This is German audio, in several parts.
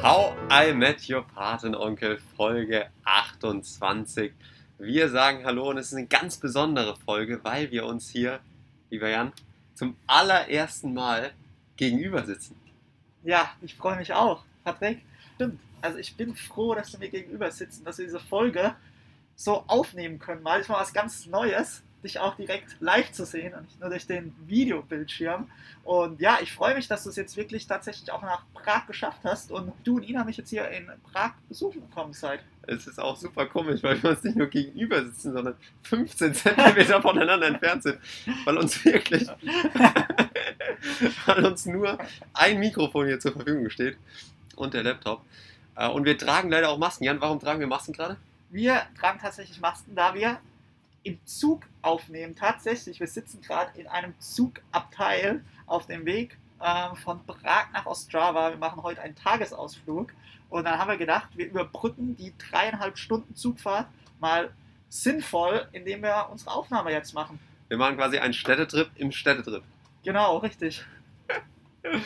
How I Met Your Patenonkel, Folge 28. Wir sagen Hallo und es ist eine ganz besondere Folge, weil wir uns hier, lieber Jan, zum allerersten Mal gegenüber sitzen. Ja, ich freue mich auch. Patrick, stimmt. Also ich bin froh, dass du mir gegenüber sitzt und dass wir diese Folge so aufnehmen können. Mal ist mal was ganz Neues, dich auch direkt live zu sehen und nicht nur durch den Videobildschirm. Und ja, ich freue mich, dass du es jetzt wirklich tatsächlich auch nach Prag geschafft hast und du und Ina mich jetzt hier in Prag besuchen gekommen seid. Es ist auch super komisch, weil wir uns nicht nur gegenüber sitzen, sondern 15 Zentimeter voneinander entfernt sind, weil uns wirklich, weil uns nur ein Mikrofon hier zur Verfügung steht und der Laptop. Äh, Und wir tragen leider auch Masken. Jan, warum tragen wir Masken gerade? Wir tragen tatsächlich Masken, da wir im Zug aufnehmen. Tatsächlich, wir sitzen gerade in einem Zugabteil auf dem Weg ähm, von Prag nach Ostrava. Wir machen heute einen Tagesausflug und dann haben wir gedacht, wir überbrücken die dreieinhalb Stunden Zugfahrt mal sinnvoll, indem wir unsere Aufnahme jetzt machen. Wir machen quasi einen Städtetrip im Städtetrip. Genau, richtig.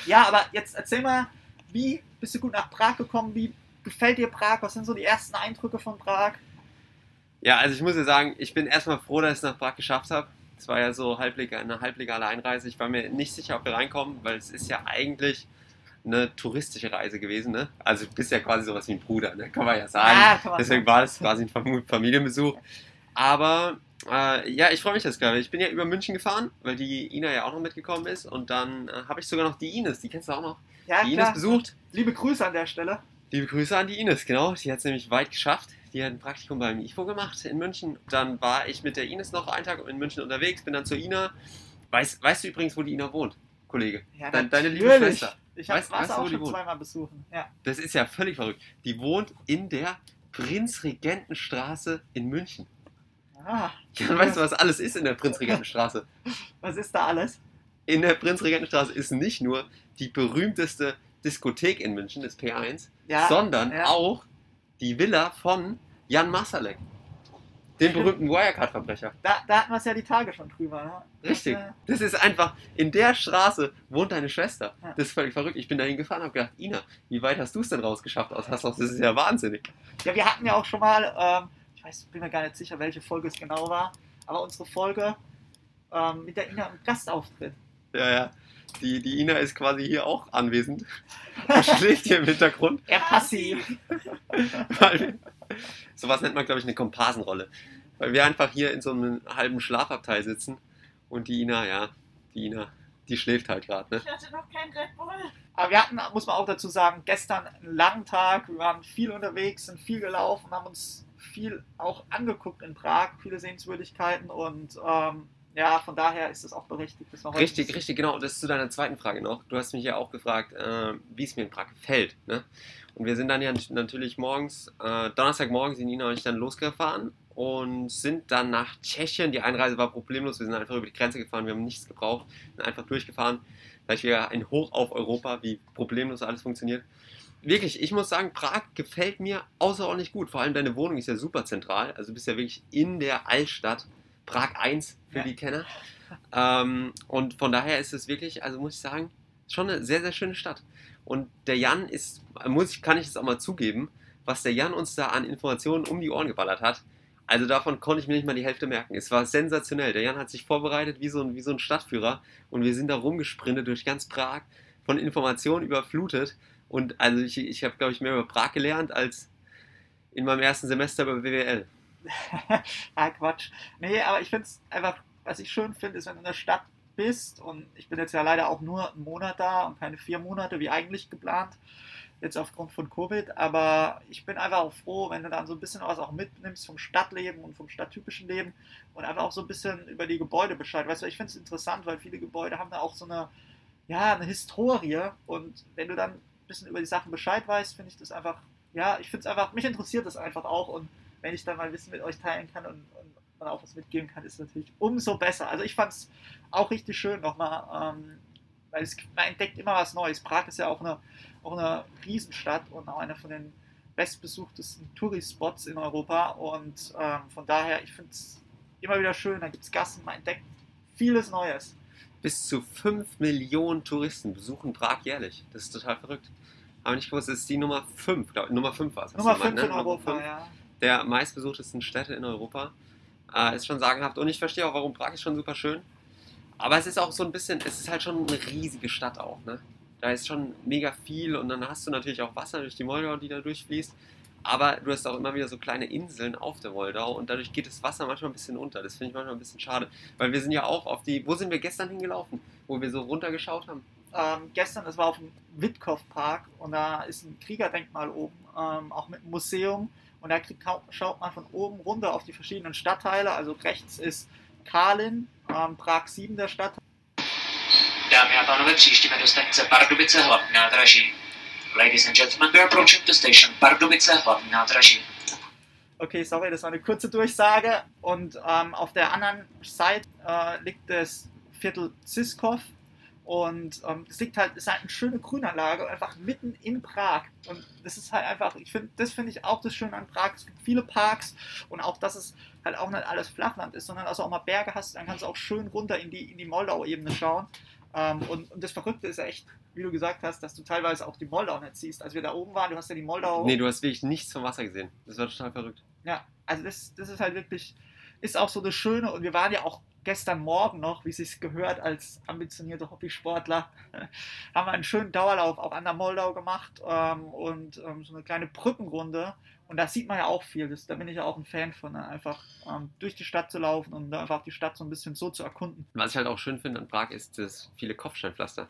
Ja, aber jetzt erzähl mal, wie bist du gut nach Prag gekommen? Wie gefällt dir Prag? Was sind so die ersten Eindrücke von Prag? Ja, also ich muss ja sagen, ich bin erstmal froh, dass ich es nach Prag geschafft habe. Es war ja so halblegal, eine halblegale Einreise. Ich war mir nicht sicher, ob wir reinkommen, weil es ist ja eigentlich eine touristische Reise gewesen. Ne? Also du bist ja quasi sowas wie ein Bruder, ne? kann man ja sagen. Ja, man Deswegen war es quasi ein Fam- Familienbesuch. Aber äh, ja, ich freue mich das gerade. Ich bin ja über München gefahren, weil die Ina ja auch noch mitgekommen ist. Und dann äh, habe ich sogar noch die Ines, die kennst du auch noch. Ja, Die Ines klar. besucht. Liebe Grüße an der Stelle. Liebe Grüße an die Ines, genau. Die hat es nämlich weit geschafft. Die hat ein Praktikum beim IFO gemacht in München. Dann war ich mit der Ines noch einen Tag in München unterwegs, bin dann zur Ina. Weißt, weißt du übrigens, wo die Ina wohnt, Kollege? Ja, Dein, deine liebe. Schwester. Ich habe Weißt- Wasser weißt auch schon zweimal besuchen. Ja. Das ist ja völlig verrückt. Die wohnt in der Prinzregentenstraße in München. Ah, Ja, weißt du, was alles ist in der Prinzregentenstraße? was ist da alles? In der Prinzregentenstraße ist nicht nur die berühmteste Diskothek in München, das P1, Ja, sondern ja. auch die Villa von Jan Masalek, dem berühmten Wirecard-Verbrecher. Da, da hatten wir es ja die Tage schon drüber. Ne? Richtig. Das, ist einfach, in der Straße wohnt deine Schwester. Ja. Das ist völlig verrückt. Ich bin dahin gefahren und habe gedacht, Ina, wie weit hast du es denn rausgeschafft aus Hassloch? Das ist ja wahnsinnig. Ja, wir hatten ja auch schon mal, ähm, ich weiß, bin mir gar nicht sicher, welche Folge es genau war, aber unsere Folge ähm, mit der Ina im Gastauftritt. Ja, ja. Die, die Ina ist quasi hier auch anwesend. Und schläft hier im Hintergrund. Eher passiv. Weil sowas nennt man, glaube ich, eine Komparsenrolle. Weil wir einfach hier in so einem halben Schlafabteil sitzen und die Ina, ja, die Ina, die schläft halt gerade, ne? Ich hatte noch kein Red Bull. Aber wir hatten, muss man auch dazu sagen, gestern einen langen Tag. Wir waren viel unterwegs, sind viel gelaufen, haben uns viel auch angeguckt in Prag, viele Sehenswürdigkeiten und ähm, ja, von daher ist es auch berechtigt, dass wir heute Richtig, richtig, genau. Das ist zu deiner zweiten Frage noch. Du hast mich ja auch gefragt, äh, wie es mir in Prag gefällt. Ne? Und wir sind dann ja natürlich morgens, äh, Donnerstagmorgen sind Ina und ich dann losgefahren und sind dann nach Tschechien. Die Einreise war problemlos. Wir sind einfach über die Grenze gefahren. Wir haben nichts gebraucht. Sind einfach durchgefahren. Vielleicht wieder ein Hoch auf Europa, wie problemlos alles funktioniert. Wirklich, ich muss sagen, Prag gefällt mir außerordentlich gut. Vor allem deine Wohnung ist ja super zentral. Also du bist ja wirklich in der Altstadt. Prag 1 für Ja. die Kenner. Ähm, und von daher ist es wirklich, also muss ich sagen, schon eine sehr, sehr schöne Stadt. Und der Jan ist, muss ich, kann ich es auch mal zugeben, was der Jan uns da an Informationen um die Ohren geballert hat. Also davon konnte ich mir nicht mal die Hälfte merken. Es war sensationell. Der Jan hat sich vorbereitet wie so ein, wie so ein Stadtführer und wir sind da rumgesprintet durch ganz Prag, von Informationen überflutet. Und also ich, ich habe, glaube ich, mehr über Prag gelernt als in meinem ersten Semester über BWL. ah, Quatsch. Nee, aber ich finde es einfach, was ich schön finde, ist, wenn du in der Stadt bist und ich bin jetzt ja leider auch nur einen Monat da und keine vier Monate wie eigentlich geplant, jetzt aufgrund von Covid, aber ich bin einfach auch froh, wenn du dann so ein bisschen was auch mitnimmst vom Stadtleben und vom stadttypischen Leben und einfach auch so ein bisschen über die Gebäude Bescheid. Weißt du, ich finde es interessant, weil viele Gebäude haben da auch so eine, ja, eine Historie und wenn du dann ein bisschen über die Sachen Bescheid weißt, finde ich das einfach, ja, ich finde es einfach, mich interessiert das einfach auch und wenn ich dann mal Wissen mit euch teilen kann und, und man auch was mitgeben kann, ist natürlich umso besser. Also ich fand es auch richtig schön nochmal, ähm, weil es, man entdeckt immer was Neues. Prag ist ja auch eine, auch eine Riesenstadt und auch einer von den bestbesuchtesten Touri-Spots in Europa und ähm, von daher, ich finde es immer wieder schön, da gibt es Gassen, man entdeckt vieles Neues. Bis zu 5 Millionen Touristen besuchen Prag jährlich. Das ist total verrückt. Haben wir nicht gewusst, es ist die Nummer 5, glaub, Nummer 5 war es. Nummer du gemeint, 5 in ne? Nummer Europa, fünf ja. Der meistbesuchtesten Städte in Europa. Äh, ist schon sagenhaft. Und ich verstehe auch, warum Prag ist schon super schön. Aber es ist auch so ein bisschen, es ist halt schon eine riesige Stadt auch, ne? Da ist schon mega viel und dann hast du natürlich auch Wasser durch die Moldau, die da durchfließt. Aber du hast auch immer wieder so kleine Inseln auf der Moldau und dadurch geht das Wasser manchmal ein bisschen unter. Das finde ich manchmal ein bisschen schade. Weil wir sind ja auch auf die, wo sind wir gestern hingelaufen? Wo wir so runtergeschaut haben? Ähm, gestern, das war auf dem Witkow Park und da ist ein Kriegerdenkmal oben, ähm, auch mit einem Museum. Und da schaut man von oben runter auf die verschiedenen Stadtteile. Also rechts ist Kalin, ähm, Prag 7 der Stadt. Dámy a pánové, příštíme do stanice Pardubice hlavní nádraží. Ladies and gentlemen, we're approaching the station Pardubice hlavní nádraží. Okay, sorry, das war eine kurze Durchsage. Und ähm, auf der anderen Seite äh, liegt das Viertel Ziskov. Und ähm, es liegt halt, es ist halt eine schöne Grünanlage, einfach mitten in Prag. Und das ist halt einfach, ich finde, das finde ich auch das Schöne an Prag. Es gibt viele Parks und auch, dass es halt auch nicht alles Flachland ist, sondern also auch mal Berge hast, dann kannst du auch schön runter in die, in die Moldau-Ebene schauen. Ähm, und, und das Verrückte ist ja echt, wie du gesagt hast, dass du teilweise auch die Moldau nicht siehst. Als wir da oben waren, du hast ja die Moldau. Nee, du hast wirklich nichts vom Wasser gesehen. Das war total verrückt. Ja, also das, das ist halt wirklich, ist auch so das Schöne und wir waren ja auch gestern Morgen noch, wie es sich gehört als ambitionierte Hobbysportler, haben wir einen schönen Dauerlauf auch an der Moldau gemacht ähm, und ähm, so eine kleine Brückenrunde und da sieht man ja auch viel, das, da bin ich ja auch ein Fan von, ne? einfach ähm, durch die Stadt zu laufen und einfach die Stadt so ein bisschen so zu erkunden. Was ich halt auch schön finde an Prag ist das viele Kopfsteinpflaster.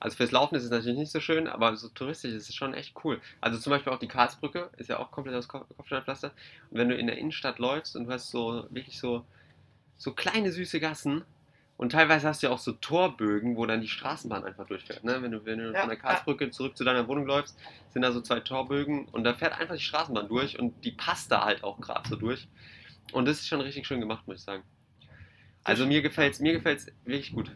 Also fürs Laufen ist es natürlich nicht so schön, aber so touristisch ist es schon echt cool. Also zum Beispiel auch die Karlsbrücke ist ja auch komplett aus Kopf- Kopfsteinpflaster. Und wenn du in der Innenstadt läufst und du hast so wirklich so, so kleine süße Gassen und teilweise hast du ja auch so Torbögen, wo dann die Straßenbahn einfach durchfährt. Ne? Wenn du, wenn du Ja, von der Karlsbrücke zurück zu deiner Wohnung läufst, sind da so zwei Torbögen und da fährt einfach die Straßenbahn durch und die passt da halt auch gerade so durch. Und das ist schon richtig schön gemacht, muss ich sagen. Also mir gefällt es mir gefällt's wirklich gut.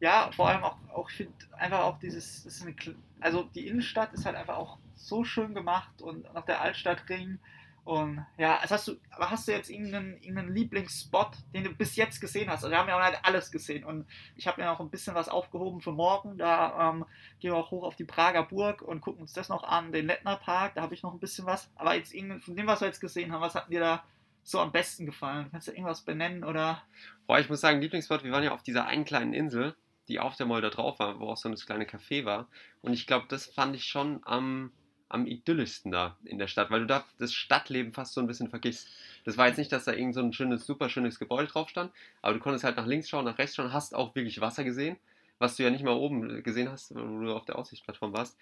Ja, vor allem auch, auch ich finde einfach auch dieses, eine, also die Innenstadt ist halt einfach auch so schön gemacht und noch der Altstadtring und ja, hast du, hast du jetzt irgendeinen, irgendeinen Lieblingsspot, den du bis jetzt gesehen hast? Also wir haben ja auch nicht alles gesehen und ich habe mir auch ein bisschen was aufgehoben für morgen, da ähm, gehen wir auch hoch auf die Prager Burg und gucken uns das noch an, den Lettner Park, da habe ich noch ein bisschen was, aber jetzt von dem, was wir jetzt gesehen haben, was hat dir da so am besten gefallen? Kannst du irgendwas benennen oder? Boah, ich muss sagen, Lieblingsspot, wir waren ja auf dieser einen kleinen Insel, die auf der Moldau drauf war, wo auch so ein kleine Café war. Und ich glaube, das fand ich schon am, am idyllischsten da in der Stadt, weil du da das Stadtleben fast so ein bisschen vergisst. Das war jetzt nicht, dass da irgend so ein schönes, super schönes Gebäude drauf stand, aber du konntest halt nach links schauen, nach rechts schauen, hast auch wirklich Wasser gesehen, was du ja nicht mal oben gesehen hast, wo du auf der Aussichtsplattform warst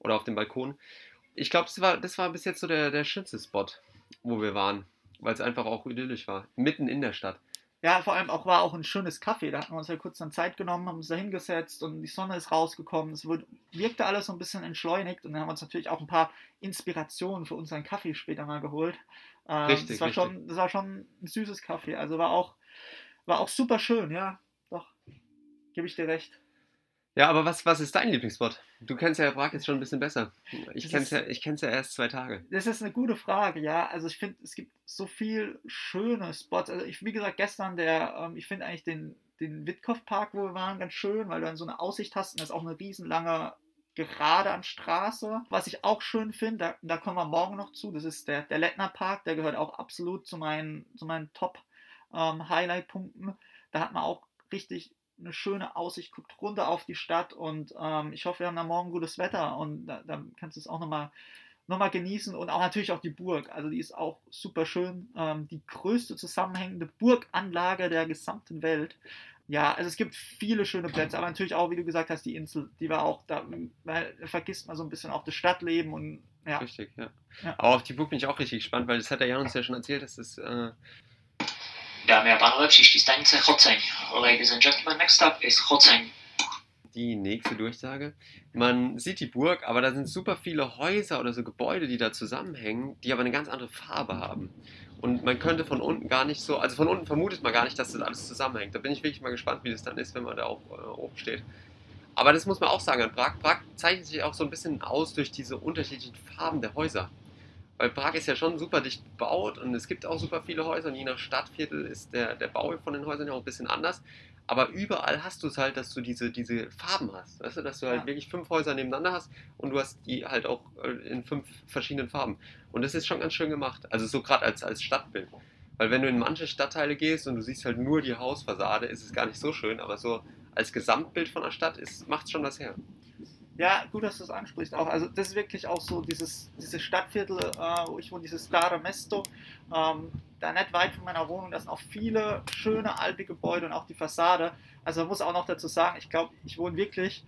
oder auf dem Balkon. Ich glaube, das war, das war bis jetzt so der, der schönste Spot, wo wir waren, weil es einfach auch idyllisch war, mitten in der Stadt. Ja, vor allem auch war auch ein schönes Kaffee. Da hatten wir uns ja kurz dann Zeit genommen, haben uns da hingesetzt und die Sonne ist rausgekommen. Es wurde, wirkte alles so ein bisschen entschleunigt und dann haben wir uns natürlich auch ein paar Inspirationen für unseren Kaffee später mal geholt. Ähm, Richtig, das war richtig. schon, das war schon ein süßes Kaffee. Also war auch, war auch super schön, ja. Doch, gebe ich dir recht. Ja, aber was, was ist dein Lieblingsspot? Du kennst ja Prag jetzt schon ein bisschen besser. Ich kenn's ist- ja, ich kenn's ja erst zwei Tage. Das ist eine gute Frage, ja. Also ich finde, es gibt so viel schöne Spots. Also ich, wie gesagt, gestern der, ähm, ich finde eigentlich den, den Witkow Park, wo wir waren, ganz schön, weil du dann so eine Aussicht hast und das ist auch eine riesenlange Gerade an Straße. Was ich auch schön finde, da, da kommen wir morgen noch zu, das ist der, der Lettner Park, der gehört auch absolut zu meinen, zu meinen Top-Highlight-Punkten. da hat man auch richtig eine schöne Aussicht, guckt runter auf die Stadt und ähm, ich hoffe, wir haben da morgen gutes Wetter und da, dann kannst du es auch nochmal nochmal genießen und auch natürlich auch die Burg. Also die ist auch super schön. Ähm, die größte zusammenhängende Burganlage der gesamten Welt. Ja, also es gibt viele schöne Plätze, aber natürlich auch, wie du gesagt hast, die Insel, die war auch da, weil vergisst man so ein bisschen auch das Stadtleben und ja. Richtig, ja. Ja. Aber auf die Burg bin ich auch richtig gespannt, weil das hat der Jan uns ja schon erzählt, dass das. Äh, Dámy a pánové, příští stanice Choceň. Ladies and gentlemen, next stop is Choceň. die nächste Durchsage. Man sieht die Burg, aber da sind super viele Häuser oder so Gebäude, die da zusammenhängen, die aber eine ganz andere Farbe haben. Und man könnte von unten gar nicht so, also von unten vermutet man gar nicht, dass das alles zusammenhängt. Da bin ich wirklich mal gespannt, wie das dann ist, wenn man da auch äh, oben steht. Aber das muss man auch sagen an Prag. Prag zeichnet sich auch so ein bisschen aus durch diese unterschiedlichen Farben der Häuser. Weil Prag ist ja schon super dicht gebaut und es gibt auch super viele Häuser und je nach Stadtviertel ist der, der Bau von den Häusern ja auch ein bisschen anders. aber überall hast du es halt, dass du diese, diese Farben hast. Weißt du, dass du halt Ja. wirklich fünf Häuser nebeneinander hast und du hast die halt auch äh, in fünf verschiedenen Farben. Und das ist schon ganz schön gemacht. Also so gerade als, als Stadtbild. Weil wenn du in manche Stadtteile gehst und du siehst halt nur die Hausfassade, ist es gar nicht so schön, aber so als Gesamtbild von der Stadt macht es schon was her. Ja, gut, dass du das ansprichst. Auch, also das ist wirklich auch so dieses, dieses Stadtviertel, äh, wo ich wohne, dieses Stare Mesto, ähm, da nicht weit von meiner Wohnung, da sind auch viele schöne alte Gebäude und auch die Fassade. Also man muss auch noch dazu sagen, ich glaube, ich wohne wirklich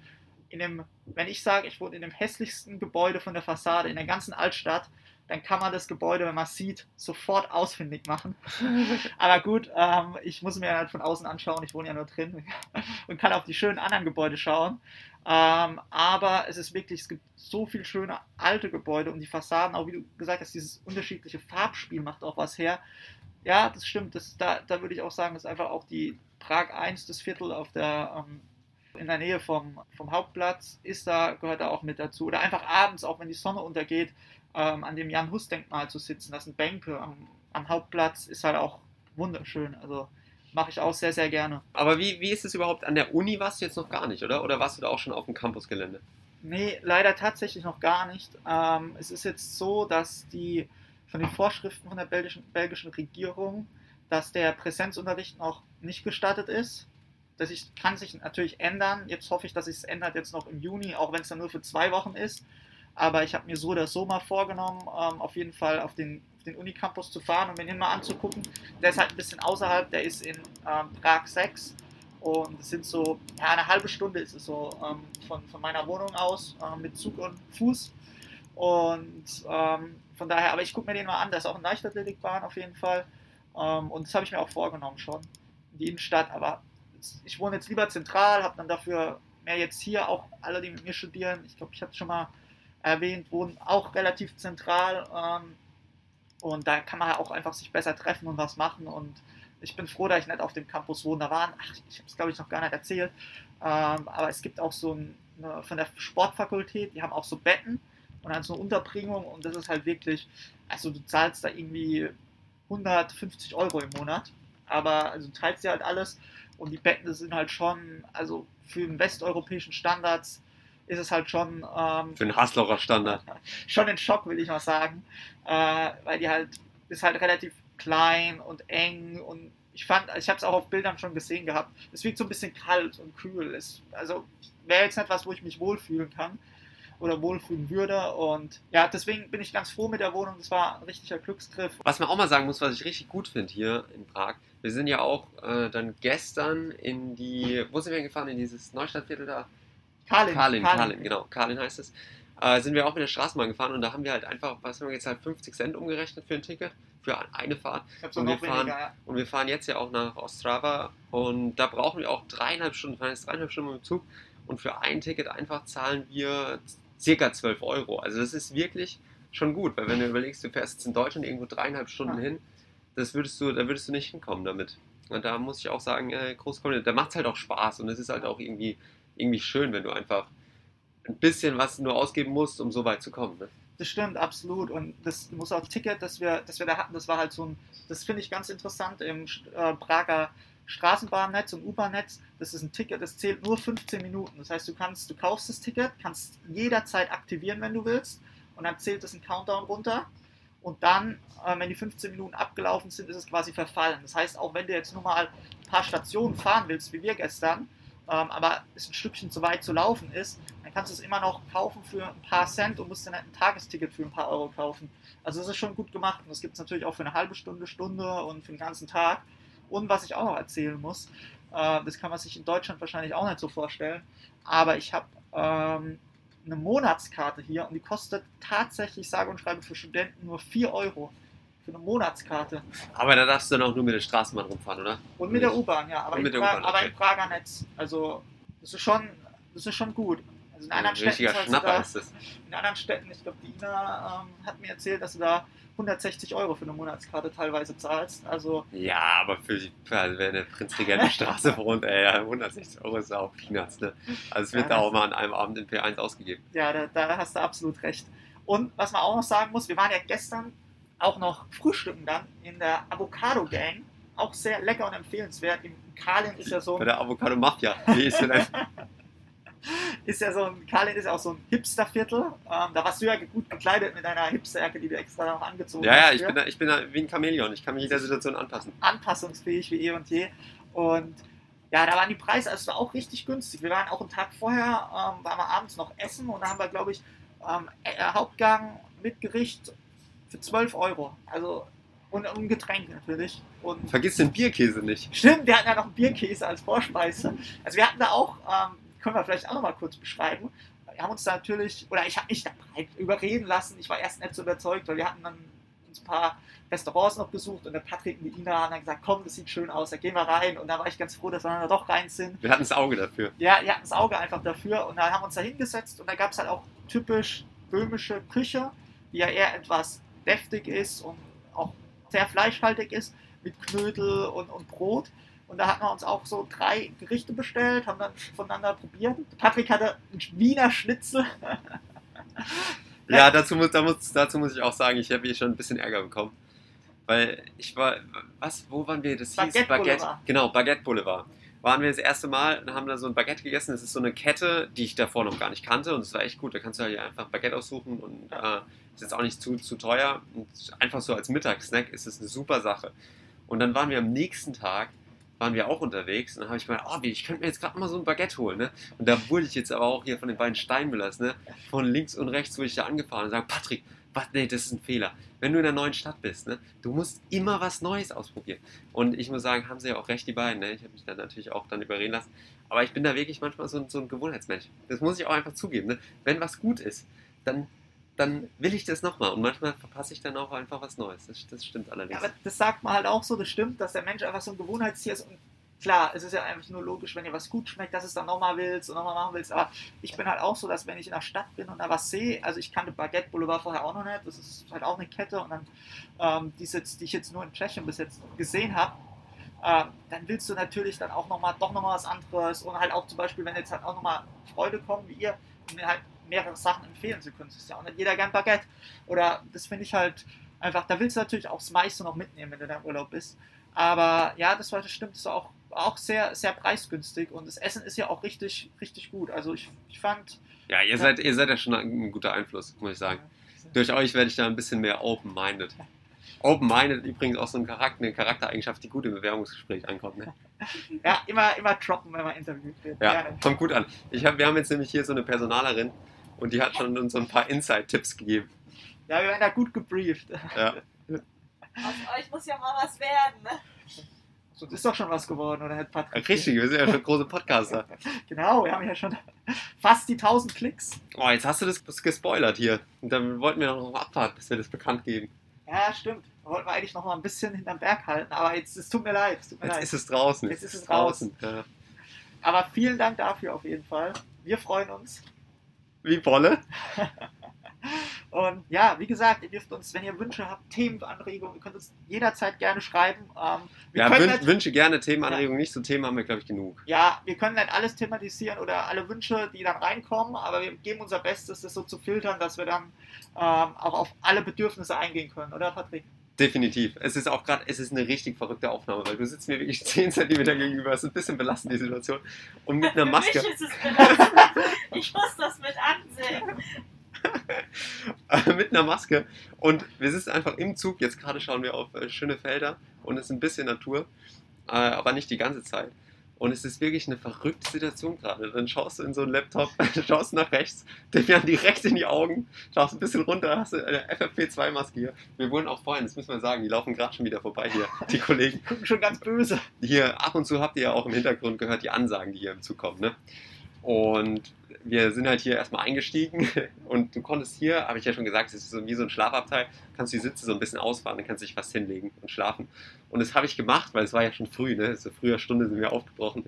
in dem, wenn ich sage, ich wohne in dem hässlichsten Gebäude von der Fassade in der ganzen Altstadt, dann kann man das Gebäude, wenn man es sieht, sofort ausfindig machen. Aber gut, ähm, ich muss mir halt von außen anschauen, ich wohne ja nur drin und kann auf die schönen anderen Gebäude schauen. Ähm, aber es ist wirklich, es gibt so viele schöne alte Gebäude und die Fassaden, auch wie du gesagt hast, dieses unterschiedliche Farbspiel macht auch was her. Ja, das stimmt. Das, da, da würde ich auch sagen, dass einfach auch die Prag 1, das Viertel auf der, ähm, in der Nähe vom, vom Hauptplatz ist da, gehört da auch mit dazu. Oder einfach abends, auch wenn die Sonne untergeht, ähm, an dem Jan-Hus-Denkmal zu sitzen. Das sind Bänke am, am Hauptplatz, ist halt auch wunderschön. Also mache ich auch sehr, sehr gerne. Aber wie, wie ist es überhaupt an der Uni? Warst du jetzt noch gar nicht, oder? Oder warst du da auch schon auf dem Campusgelände? Nee, leider tatsächlich noch gar nicht. Ähm, es ist jetzt so, dass die von den Vorschriften von der belgischen, belgischen Regierung, dass der Präsenzunterricht noch nicht gestattet ist. Das ich, kann sich natürlich ändern. Jetzt hoffe ich, dass sich es ändert jetzt noch im Juni, auch wenn es dann nur für zwei Wochen ist. Aber ich habe mir so oder so mal vorgenommen, ähm, auf jeden Fall auf den, den Unicampus zu fahren und mir den mal anzugucken. Der ist halt ein bisschen außerhalb, der ist in ähm, Prag 6 und es sind so, ja, eine halbe Stunde ist es so ähm, von, von meiner Wohnung aus äh, mit Zug und Fuß. Und ähm, von daher, aber ich gucke mir den mal an, da ist auch eine Leichtathletikbahn auf jeden Fall. Ähm, und das habe ich mir auch vorgenommen schon, die Innenstadt. Aber ich wohne jetzt lieber zentral, habe dann dafür mehr jetzt hier auch alle, die mit mir studieren. Ich glaube, ich habe schon mal erwähnt, wohnen auch relativ zentral. Ähm, und da kann man auch einfach sich besser treffen und was machen. Und ich bin froh, dass ich nicht auf dem Campus wohne. Da waren, ach, ich habe es glaube ich noch gar nicht erzählt, ähm, aber es gibt auch so ein, eine, von der Sportfakultät, die haben auch so Betten und dann so eine Unterbringung und das ist halt wirklich, also du zahlst da irgendwie 150 Euro im Monat, aber also teilst dir halt alles und die Betten sind halt schon, also für den westeuropäischen Standards ist es halt schon ähm, Für einen Haslocher Standard. schon ein Schock, will ich mal sagen, äh, weil die halt ist halt relativ klein und eng und ich fand, ich habe es auch auf Bildern schon gesehen gehabt. Es wirkt so ein bisschen kalt und kühl. Es, also wäre jetzt nicht was, wo ich mich wohlfühlen kann oder wohlfühlen würde und ja, deswegen bin ich ganz froh mit der Wohnung. Das war ein richtiger Glücksgriff. Was man auch mal sagen muss, was ich richtig gut finde hier in Prag, wir sind ja auch äh, dann gestern in die, wo sind wir gefahren? In dieses Neustadtviertel da? Kalin, Kalin, Kalin, genau, Kalin heißt es. Äh, sind wir auch mit der Straßenbahn gefahren und da haben wir halt einfach, was haben wir jetzt halt 50 Cent umgerechnet für ein Ticket, für eine Fahrt. Und wir fahren- weniger. ja. Und wir fahren jetzt ja auch nach Ostrava und da brauchen wir auch dreieinhalb Stunden, fahren jetzt dreieinhalb Stunden mit dem Zug und für ein Ticket einfach zahlen wir circa 12 Euro. Also das ist wirklich schon gut, weil wenn du überlegst, du fährst jetzt in Deutschland irgendwo dreieinhalb Stunden Ja. hin, das würdest du, da würdest du nicht hinkommen damit. Und da muss ich auch sagen, äh, Großkommunität, da macht es halt auch Spaß und es ist halt auch irgendwie, irgendwie schön, wenn du einfach ein bisschen was nur ausgeben musst, um so weit zu kommen. Ne? Das stimmt, absolut. Und das muss auch Ticket, das wir, das wir da hatten, das war halt so ein, das finde ich ganz interessant im äh, Prager Straßenbahnnetz und U-Bahn-Netz. Das ist ein Ticket, das zählt nur 15 Minuten. Das heißt, du kannst, du kaufst das Ticket, kannst jederzeit aktivieren, wenn du willst, und dann zählt es einen Countdown runter. Und dann, äh, wenn die 15 Minuten abgelaufen sind, ist es quasi verfallen. Das heißt, auch wenn du jetzt nur mal ein paar Stationen fahren willst, wie wir gestern, ähm, aber es ein Stückchen zu weit zu laufen ist, dann kannst du es immer noch kaufen für ein paar Cent und musst dann halt ein Tagesticket für ein paar Euro kaufen. Also das ist schon gut gemacht und das gibt es natürlich auch für eine halbe Stunde, Stunde und für den ganzen Tag. Und was ich auch noch erzählen muss, äh, das kann man sich in Deutschland wahrscheinlich auch nicht so vorstellen, aber ich habe ähm, eine Monatskarte hier und die kostet tatsächlich, sage und schreibe, für Studenten nur 4 Euro. Für eine Monatskarte. Aber da darfst du dann auch nur mit der Straßenbahn rumfahren, oder? Und mit der U-Bahn, ja, aber, im, mit der pra U-Bahn, aber okay. im Prager Netz. Also, das ist schon, das ist schon gut. Also in anderen Städten richtiger zahlst du Schnapper da, ist das. in anderen Städten, ich glaube, die Ina ähm, hat mir erzählt, dass du da 160 Euro für eine Monatskarte teilweise zahlst. Also, Ja, aber für, die, für also wer in der Prinzregenten-Straße wohnt, ey, 160 Euro ist ja auch Peanuts, ne? Also es wird Ja, da auch mal an einem Abend in P1 ausgegeben. ja, da, da hast du absolut recht. Und was man auch noch sagen muss, wir waren ja gestern auch noch frühstücken dann in der Avocado Gang. auch sehr lecker und empfehlenswert. In Kalin ist ja so Bei der Avocado Mafia. Wie ist denn das? ist ja so ein, Kalin ist ja auch so ein Hipsterviertel. Ähm, da warst du ja gut gekleidet mit deiner Hipsterjacke, die du extra noch angezogen Ja, hast. ja, ich bin, da, ich bin da wie ein Chamäleon. Ich kann mich jeder Situation anpassen. anpassungsfähig wie eh und je. Und ja, da waren die Preise also auch richtig günstig. Wir waren auch einen Tag vorher, ähm, waren wir abends noch essen und da haben wir, glaube ich, ähm, äh, Hauptgang mit Gericht für 12 Euro. Also und, ein Getränk natürlich. Und Vergiss den Bierkäse nicht. Stimmt, wir hatten ja noch einen Bierkäse als Vorspeise. Also wir hatten da auch, ähm, können wir vielleicht auch noch mal kurz beschreiben. Wir haben uns da natürlich, oder ich habe mich da überreden lassen. Ich war erst nicht so überzeugt, weil wir hatten dann uns ein paar Restaurants noch besucht und der Patrick und die Ina haben dann gesagt, komm, das sieht schön aus, da gehen wir rein. Und da war ich ganz froh, dass wir dann da doch rein sind. Wir hatten das Auge dafür. Ja, die hatten das Auge einfach dafür und dann haben wir uns da hingesetzt und da gab es halt auch typisch böhmische Küche, die ja eher etwas deftig ist und auch sehr fleischhaltig ist, mit Knödel und, und Brot. Und da hatten wir uns auch so drei Gerichte bestellt, haben dann voneinander probiert. Patrick hatte einen Wiener Schnitzel. Ja, dazu muss, da muss, dazu muss ich auch sagen, ich habe hier schon ein bisschen Ärger bekommen. Weil ich war, was, wo waren wir? Das hieß Baguette Baguette. Boulevard. Genau, Baguette Boulevard. Waren wir das erste Mal und haben da so ein Baguette gegessen. Das ist so eine Kette, die ich davor noch gar nicht kannte und es war echt gut. Da kannst du halt einfach Baguette aussuchen und äh, ist jetzt auch nicht zu, zu teuer. Und einfach so als Mittagssnack ist es eine super Sache. Und dann waren wir am nächsten Tag, waren wir auch unterwegs und dann habe ich gemeint, oh, ich könnte mir jetzt gerade mal so ein Baguette holen. Ne? Und da wurde ich jetzt aber auch hier von den beiden Steinmüllers, ne? von links und rechts wurde ich da angefahren und sage, Patrick, was, nee, das ist ein Fehler. Wenn du in der neuen Stadt bist, ne, du musst immer was Neues ausprobieren. Und ich muss sagen, haben sie ja auch recht, die beiden. Ne? Ich habe mich dann natürlich auch dann überreden lassen. Aber ich bin da wirklich manchmal so, ein- so ein Gewohnheitsmensch. Das muss ich auch einfach zugeben. Ne? Wenn was gut ist, dann, dann will ich das nochmal. Und manchmal verpasse ich dann auch einfach was Neues. Das, das stimmt Ja, allerdings. aber das sagt man halt auch so, das stimmt, dass der Mensch einfach so ein Gewohnheitstier ist. Und klar, es ist ja eigentlich nur logisch, wenn dir was gut schmeckt, dass du es dann nochmal willst und nochmal machen willst. Aber ich bin halt auch so, dass wenn ich in der Stadt bin und da was sehe, also ich kannte Baguette Boulevard vorher auch noch nicht, das ist halt auch eine Kette und dann, ähm, die, jetzt, die ich jetzt nur in Tschechien bis jetzt gesehen habe. Ähm, dann willst du natürlich dann auch nochmal doch nochmal was anderes und halt auch zum Beispiel, wenn jetzt halt auch nochmal Freude kommen wie ihr, um mir halt mehrere Sachen empfehlen zu können. Das ist ja auch nicht jeder gern Baguette. Oder das finde ich halt einfach, da willst du natürlich auch das meiste noch mitnehmen, wenn du da im Urlaub bist. Aber ja, das war das stimmt, das war auch, auch sehr, sehr preisgünstig und das Essen ist ja auch richtig, richtig gut. Also ich, ich fand. Ja, ihr seid, ihr seid ja schon ein guter Einfluss, muss ich sagen. Durch euch werde ich da ein bisschen mehr open-minded. Open-minded übrigens auch so ein Charakter, eine Charaktereigenschaft, die gut im Bewerbungsgespräch ankommt. Ne? Ja, immer, immer droppen, wenn man interviewt wird. Ja, Gerne. kommt gut an. Ich hab, wir haben jetzt nämlich hier so eine Personalerin und die hat schon uns so ein paar Inside-Tipps gegeben. Ja, wir werden da gut gebrieft. Ja. Aus euch muss ja mal was werden, ne? So, das ist doch schon was geworden, oder Herr Patrick? Richtig, wir sind ja schon große Podcaster. Genau, wir haben ja schon fast die 1000 Klicks. Oh, jetzt hast du das gespoilert hier. Und dann wollten wir noch abwarten, bis wir das bekannt geben. Ja, stimmt. Da wollten wir eigentlich noch mal ein bisschen hinterm Berg halten, aber jetzt, es tut mir leid. Es tut mir Jetzt leid. ist es draußen. Jetzt ist es raus. Ja. Aber vielen Dank dafür auf jeden Fall. Wir freuen uns. Wie Bolle? Und ja, wie gesagt, ihr dürft uns, wenn ihr Wünsche habt, Themenanregungen, ihr könnt uns jederzeit gerne schreiben. Ähm, wir Ja, wün nicht, Wünsche gerne, Themenanregungen, nicht so Themen haben wir, glaube ich, genug. ja, wir können nicht alles thematisieren oder alle Wünsche, die dann reinkommen, aber wir geben unser Bestes, das so zu filtern, dass wir dann ähm, auch auf alle Bedürfnisse eingehen können, oder Patrick? Definitiv. Es ist auch gerade, es ist eine richtig verrückte Aufnahme, weil du sitzt mir wirklich 10 cm gegenüber. Es ist ein bisschen belastend, die Situation. Und mit einer Für Maske. mich ist es belastend. Ich muss das mit ansehen. mit einer Maske. Und wir sitzen einfach im Zug. Jetzt gerade schauen wir auf äh, schöne Felder und es ist ein bisschen Natur, äh, aber nicht die ganze Zeit. Und es ist wirklich eine verrückte Situation gerade. Dann schaust du in so einen Laptop, schaust nach rechts, dem Jan direkt in die Augen, schaust ein bisschen runter, hast du eine FFP2-Maske hier. Wir wurden auch vorhin, das müssen wir sagen, die laufen gerade schon wieder vorbei hier, die Kollegen. Gucken schon ganz böse. Hier, ab und zu habt ihr ja auch im Hintergrund gehört die Ansagen, die hier im Zug kommen. Ne? Und wir sind halt hier erstmal eingestiegen und du konntest hier, habe ich ja schon gesagt, es ist so wie so ein Schlafabteil, kannst du die Sitze so ein bisschen ausfahren, dann kannst du dich fast hinlegen und schlafen. Und das habe ich gemacht, weil es war ja schon früh, ne? So früher Stunde sind wir aufgebrochen.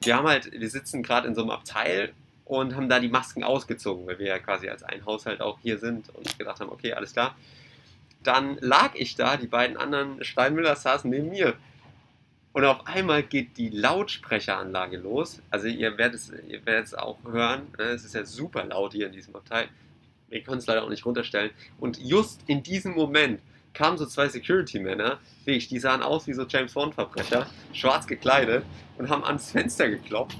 Wir haben halt, wir sitzen gerade in so einem Abteil und haben da die Masken ausgezogen, weil wir ja quasi als ein Haushalt auch hier sind und gedacht haben, okay, alles klar. Dann lag ich da, die beiden anderen Steinmüller saßen neben mir. Und auf einmal geht die Lautsprecheranlage los. Also ihr werdet es, ihr werdet es auch hören. ne? Es ist ja super laut hier in diesem Abteil. Wir können es leider auch nicht runterstellen. Und just in diesem Moment kamen so zwei Security-Männer, die sahen aus wie so James Bond-Verbrecher, schwarz gekleidet und haben ans Fenster geklopft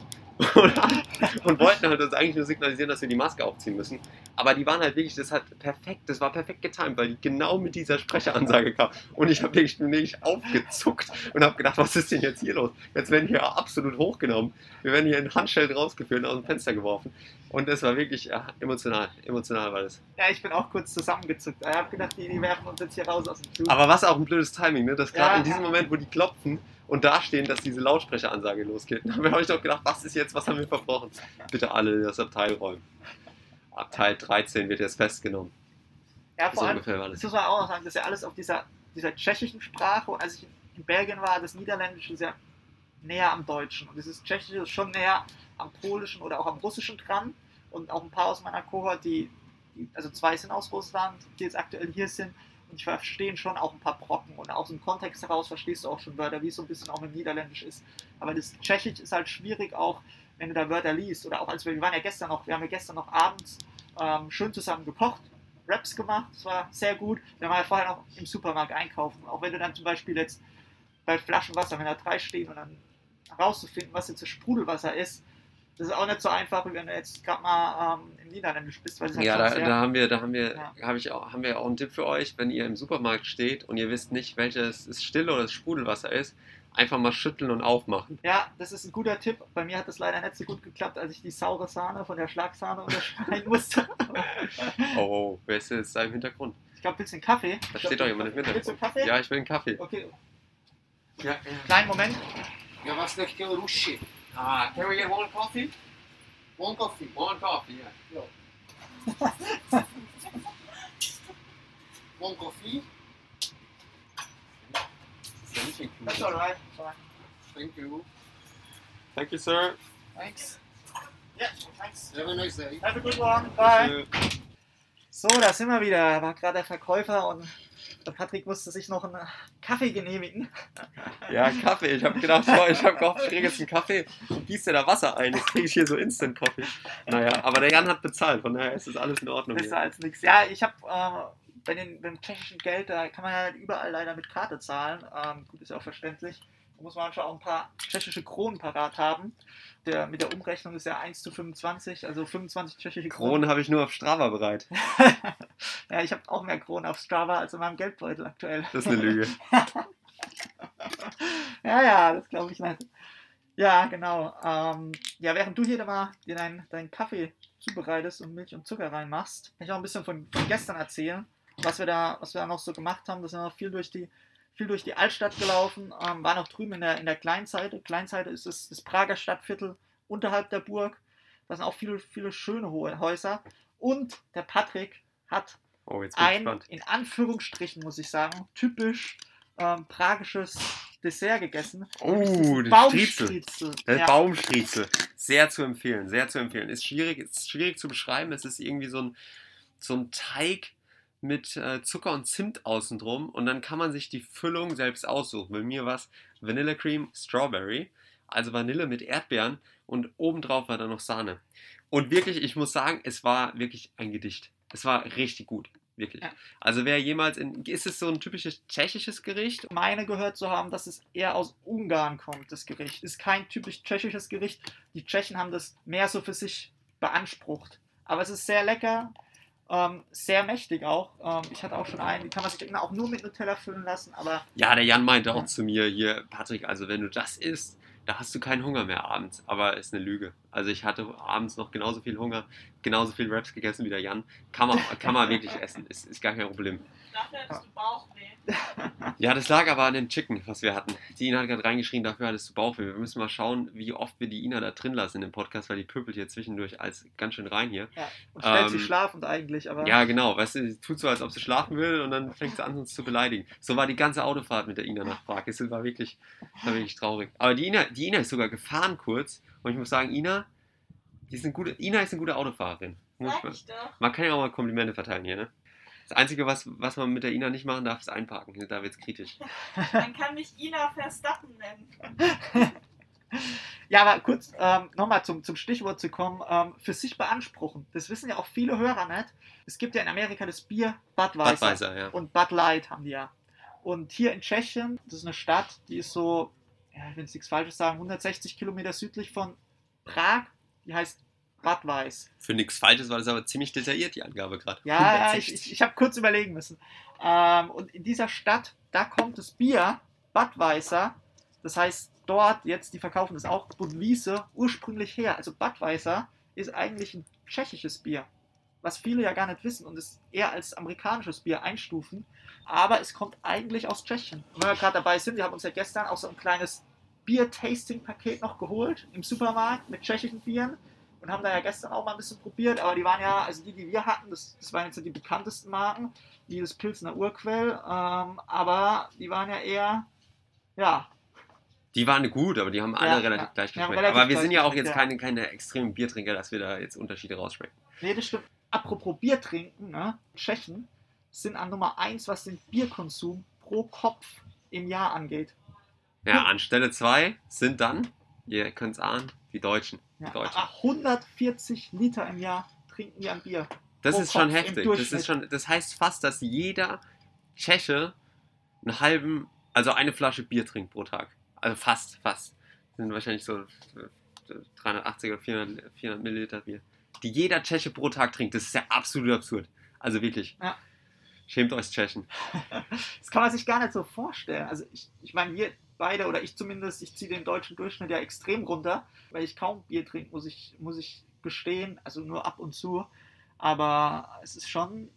und wollten halt uns eigentlich nur signalisieren, dass wir die Maske aufziehen müssen. Aber die waren halt wirklich, das hat perfekt, das war perfekt getimt, weil die genau mit dieser Sprecheransage kam. Und ich habe wirklich, wirklich aufgezuckt und habe gedacht, was ist denn jetzt hier los? Jetzt werden hier absolut hochgenommen. Wir werden hier in Handschellen rausgeführt und aus dem Fenster geworfen. Und das war wirklich ja, emotional. Emotional war das. Ja, ich bin auch kurz zusammengezuckt. Ich habe gedacht, die, die werfen uns jetzt hier raus aus dem Zug. Aber was auch ein blödes Timing, ne? dass gerade Ja, in diesem ja. Moment, wo die klopfen und dastehen, dass diese Lautsprecheransage losgeht, da habe ich doch gedacht, was ist jetzt, was haben wir verbrochen? Bitte alle das Abteil räumen. Abteil 13 wird jetzt festgenommen. ja, So vor allem, ungefähr war das muss man auch noch sagen, das ist ja alles auf dieser, dieser tschechischen Sprache. Und als ich in Belgien war, das Niederländische ist ja näher am Deutschen. Und dieses Tschechische ist schon näher am Polischen oder auch am Russischen dran. Und auch ein paar aus meiner Kohort, die, die also zwei sind aus Russland, die jetzt aktuell hier sind. Ich verstehe schon auch ein paar Brocken. Und aus dem Kontext heraus verstehst du auch schon Wörter, wie es so ein bisschen auch mit Niederländisch ist. Aber das Tschechisch ist halt schwierig auch, wenn du da Wörter liest. Oder auch als wir, wir waren ja gestern noch, wir haben ja gestern noch abends ähm, schön zusammen gekocht, Raps gemacht, das war sehr gut. Wir waren ja vorher noch im Supermarkt einkaufen. Auch wenn du dann zum Beispiel jetzt bei Flaschen Wasser, wenn da drei stehen und dann herauszufinden, was jetzt das Sprudelwasser ist, das ist auch nicht so einfach, wie wenn du jetzt gerade mal ähm, im Niederländisch bist, weil das halt Ja, da, da haben wir, da haben wir, Ja. habe ich auch, haben wir auch einen Tipp für euch, wenn ihr im Supermarkt steht und ihr wisst nicht, welches das Stille oder das Sprudelwasser ist, einfach mal schütteln und aufmachen. Ja, das ist ein guter Tipp. Bei mir hat das leider nicht so gut geklappt, als ich die saure Sahne von der Schlagsahne unterscheiden musste. Oh, oh, wer ist jetzt da im Hintergrund? Ich glaube, willst du einen Kaffee? Da steht doch jemand im Willst du Hintergrund. einen Kaffee? Ja, ich will einen Kaffee. Okay, Ja, kleinen Moment. Ja vás nechtěl rušit. Ah, can we get one coffee? One coffee. One coffee, yeah. One coffee. That's alright. Sorry. Thank you. Thank you, sir. Thanks. Yeah, thanks. Have a nice day. Have a good one. Bye. So, da sind wir wieder. War gerade der Verkäufer und der Patrick musste sich noch einen Kaffee genehmigen. Ja, Kaffee. Ich habe gedacht, boah, ich habe gehofft, ich kriege jetzt einen Kaffee und gieße dir da Wasser ein. Jetzt kriege ich hier so Instant Coffee. Naja, aber der Jan hat bezahlt, von daher ist das alles in Ordnung. Besser als nichts. Ja, ich habe äh, bei den beim tschechischen Geld, da kann man ja überall leider mit Karte zahlen. Ähm, gut, ist ja auch verständlich. Muss man manchmal auch ein paar tschechische Kronen parat haben. Der, mit der Umrechnung ist ja 1 zu 25, also 25 tschechische Kronen. Kronen habe ich nur auf Strava bereit. ja, ich habe auch mehr Kronen auf Strava als in meinem Geldbeutel aktuell. Das ist eine Lüge. Ja, ja, das glaube ich nicht. Ja, genau. Ähm, ja, während du hier da mal dir deinen deinen Kaffee zubereitest und Milch und Zucker reinmachst, kann ich auch ein bisschen von, von gestern erzählen, was wir da, was wir da noch so gemacht haben. Da sind wir viel durch die, viel durch die Altstadt gelaufen, ähm, waren auch drüben in der, in der Kleinseite. Kleinseite ist das, das Prager Stadtviertel unterhalb der Burg. Da sind auch viele, viele schöne hohe Häuser. Und der Patrick hat Oh, ein, gespannt. in Anführungsstrichen muss ich sagen, typisch ähm, pragisches Dessert gegessen. Oh. Baumstriezel. Ja. Baumstriezel. Sehr zu empfehlen, sehr zu empfehlen. Ist schwierig, ist schwierig zu beschreiben. Es ist irgendwie so ein, so ein Teig mit äh, Zucker und Zimt außen drum und dann kann man sich die Füllung selbst aussuchen. Bei mir war es Vanilla Cream Strawberry, also Vanille mit Erdbeeren und obendrauf war dann noch Sahne. Und wirklich, ich muss sagen, es war wirklich ein Gedicht. Es war richtig gut, wirklich. Ja. Also wer jemals in, ist es so ein typisches tschechisches Gericht? meine gehört zu haben, dass es eher aus Ungarn kommt, das Gericht. Ist kein typisch tschechisches Gericht. Die Tschechen haben das mehr so für sich beansprucht. Aber es ist sehr lecker, ähm, sehr mächtig auch. Ähm, ich hatte auch schon einen, die kann man sich immer auch nur mit Nutella füllen lassen, aber Ja, der Jan meinte auch zu mir hier, Patrick, also wenn du das isst, da hast du keinen Hunger mehr abends. Aber ist eine Lüge. Also ich hatte abends noch genauso viel Hunger, genauso viel Raps gegessen wie der Jan. Kann man, kann man wirklich essen, ist, ist gar kein Problem. Dafür hattest du Bauchweh. Ja, das lag aber an dem Chicken, was wir hatten. Die Ina hat gerade reingeschrien, dafür hattest du Bauchweh. Wir müssen mal schauen, wie oft wir die Ina da drin lassen in dem Podcast, weil die pöbelt hier zwischendurch als ganz schön rein hier. ja. Und stellt sie Ähm, schlafend eigentlich. Aber Ja, genau. Weißt du, sie tut so, als ob sie schlafen will und dann fängt sie an, uns zu beleidigen. So war die ganze Autofahrt mit der Ina nach Prag. Es war wirklich, war wirklich traurig. Aber die Ina, die Ina ist sogar gefahren kurz. Und ich muss sagen, Ina, die ist eine gute, Ina ist eine gute Autofahrerin. Muss Sag man, ich doch. man kann ja auch mal Komplimente verteilen hier, ne? Das Einzige, was, was man mit der Ina nicht machen darf, ist einparken. Da wird's kritisch. Man kann mich Ina Verstappen nennen. Ja, aber kurz ähm, nochmal zum, zum Stichwort zu kommen, ähm, für sich beanspruchen. Das wissen ja auch viele Hörer nicht. Es gibt ja in Amerika das Bier Budweiser. Budweiser, ja. Und Bud Light haben die ja. Und hier in Tschechien, das ist eine Stadt, die ist so, ja, ich will jetzt nichts Falsches sagen, 160 Kilometer südlich von Prag. Die heißt Budweis. Für nichts Falsches war das aber ziemlich detailliert, die Angabe gerade. Ja, ja, ich, 160. ich, ich habe kurz überlegen müssen. Ähm, und in dieser Stadt, da kommt das Bier Budweiser. Das heißt, dort, jetzt, die verkaufen das auch, Budwiese, ursprünglich her. Also Budweiser ist eigentlich ein tschechisches Bier. Was viele ja gar nicht wissen und es eher als amerikanisches Bier einstufen. Aber es kommt eigentlich aus Tschechien. Und wenn wir gerade dabei sind, wir haben uns ja gestern auch so ein kleines Bier-Tasting-Paket noch geholt im Supermarkt mit tschechischen Bieren und haben da ja gestern auch mal ein bisschen probiert, aber die waren ja, also die, die wir hatten, das, das waren jetzt ja die bekanntesten Marken, wie das Pilsner Urquell, ähm, aber die waren ja eher, ja, Die waren gut, aber die haben alle Ja, relativ ja. gleich geschmeckt. relativ aber wir sind ja auch jetzt ja. keine, keine extremen Biertrinker, dass wir da jetzt Unterschiede rausschmecken. nee, das stimmt. Apropos Bier trinken, ne? Tschechen sind an Nummer 1, was den Bierkonsum pro Kopf im Jahr angeht. Ja, an Stelle 2 sind dann, ihr könnt es ahnen, die Deutschen. Die Ja, Deutschen. 140 Liter im Jahr trinken die an Bier. Das ist schon Kopf im heftig. Das, ist schon, das heißt fast, dass jeder Tscheche einen halben, also eine Flasche Bier trinkt pro Tag. Also fast, fast. Das sind wahrscheinlich so äh, 380 oder 400, 400 Milliliter Bier. Die jeder Tscheche pro Tag trinkt. Das ist ja absolut absurd. Also wirklich. Ja. Schämt euch Tschechen. Das kann man sich gar nicht so vorstellen. Also ich, ich meine, wir beide, oder ich zumindest, ich ziehe den deutschen Durchschnitt ja extrem runter, weil ich kaum Bier trinke, muss ich, muss ich gestehen. Also nur ab und zu. Aber es ist schon,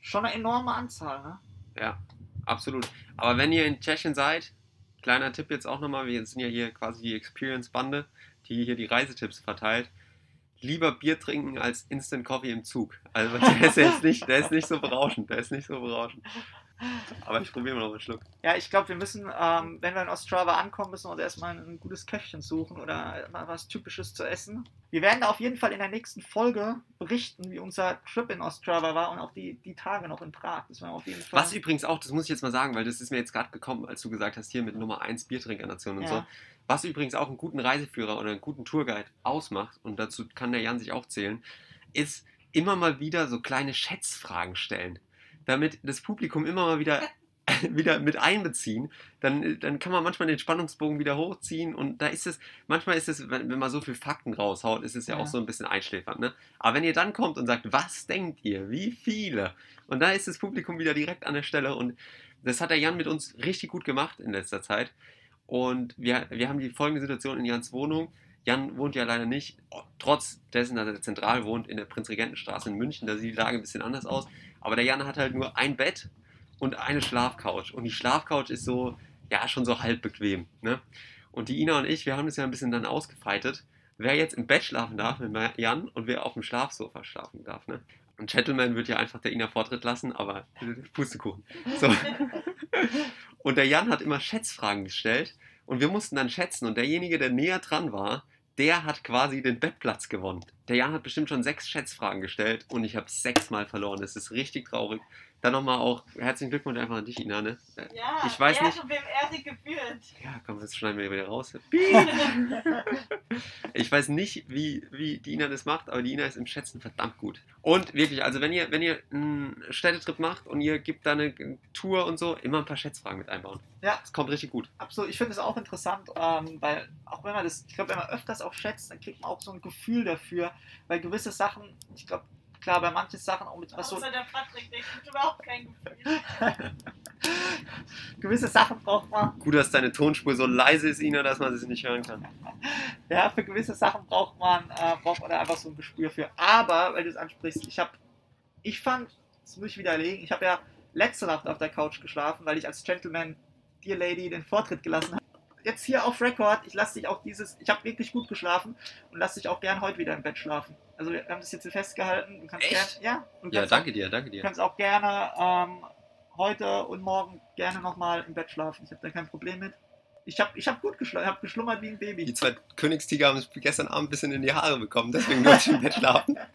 schon eine enorme Anzahl. Ne? Ja, absolut. Aber wenn ihr in Tschechien seid, kleiner Tipp jetzt auch nochmal, wir sind ja hier quasi die Experience-Bande, die hier die Reisetipps verteilt. Lieber Bier trinken als Instant Coffee im Zug. Also der ist jetzt nicht, der ist nicht so berauschend, der ist nicht so berauschend. Aber ich probiere mal noch einen Schluck. Ja, ich glaube, wir müssen, ähm, wenn wir in Ostrava ankommen, müssen wir uns erstmal ein gutes Käffchen suchen oder mal was Typisches zu essen. Wir werden da auf jeden Fall in der nächsten Folge berichten, wie unser Trip in Ostrava war und auch die, die Tage noch in Prag. Das war auf jeden Fall. Was übrigens auch, das muss ich jetzt mal sagen, weil das ist mir jetzt gerade gekommen, als du gesagt hast, hier mit Nummer 1 Biertrinkernation und Ja. so. Was übrigens auch einen guten Reiseführer oder einen guten Tourguide ausmacht, und dazu kann der Jan sich auch zählen, ist immer mal wieder so kleine Schätzfragen stellen. Damit das Publikum immer mal wieder, wieder mit einbeziehen. Dann, dann kann man manchmal den Spannungsbogen wieder hochziehen und da ist es, manchmal ist es, wenn, wenn man so viel Fakten raushaut, ist es ja, Ja. auch so ein bisschen einschläfernd. Ne? Aber wenn ihr dann kommt und sagt, was denkt ihr, wie viele? Und da ist das Publikum wieder direkt an der Stelle und das hat der Jan mit uns richtig gut gemacht in letzter Zeit. Und wir, wir haben die folgende Situation in Jans Wohnung. Jan wohnt ja leider nicht, trotz dessen, dass er zentral wohnt, in der Prinzregentenstraße in München. Da sieht die Lage ein bisschen anders aus. Aber der Jan hat halt nur ein Bett und eine Schlafcouch. Und die Schlafcouch ist so, ja, schon so halb bequem. Ne? Und die Ina und ich, wir haben das ja ein bisschen dann ausgefeitet. Wer jetzt im Bett schlafen darf mit Jan und wer auf dem Schlafsofa schlafen darf. Ne? Ein Gentleman wird ja einfach der Ina Vortritt lassen, aber Pustekuchen. So. Und der Jan hat immer Schätzfragen gestellt und wir mussten dann schätzen und derjenige, der näher dran war, der hat quasi den Bettplatz gewonnen. Der Jan hat bestimmt schon sechs Schätzfragen gestellt und ich habe sechsmal verloren. Das ist richtig traurig. Dann nochmal auch herzlichen Glückwunsch einfach an dich, Ina. Ne? Ja, Ich weiß nicht- wem gebührt. Ja, komm, das schneiden wir wieder raus. Ich weiß nicht, wie, wie die Ina das macht, aber die Ina ist im Schätzen verdammt gut. Und wirklich, also wenn ihr, wenn ihr einen Städtetrip macht und ihr gebt da eine Tour und so, immer ein paar Schätzfragen mit einbauen. Ja. Das kommt richtig gut. Absolut, ich finde es auch interessant, ähm, weil auch wenn man das, ich glaube, wenn man öfters auch schätzt, dann kriegt man auch so ein Gefühl dafür, weil gewisse Sachen, ich glaube, klar, bei manchen Sachen auch mit was so, Außer der Patrick, der kriegt überhaupt kein Gefühl. gewisse Sachen braucht man, Gut, dass deine Tonspur so leise ist, Ina, dass man sie nicht hören kann. ja, für gewisse Sachen braucht man, äh, braucht man da einfach so ein Gespür für. Aber, weil du es ansprichst, ich habe, ich fand, das muss ich widerlegen, ich habe ja letzte Nacht auf der Couch geschlafen, weil ich als Gentleman dir Lady den Vortritt gelassen habe. Jetzt hier auf Record, ich lasse dich auch dieses, ich habe wirklich gut geschlafen und lasse dich auch gern heute wieder im Bett schlafen. Also wir haben das jetzt hier festgehalten. Du kannst Echt? Gern, ja, Ja, danke dir, danke Auch, du dir. kannst auch gerne ähm, heute und morgen gerne nochmal im Bett schlafen. Ich habe da kein Problem mit. Ich habe ich hab gut geschlafen, ich habe geschlummert wie ein Baby. Die zwei Königstiger haben es gestern Abend ein bisschen in die Haare bekommen, deswegen durfte ich im Bett schlafen.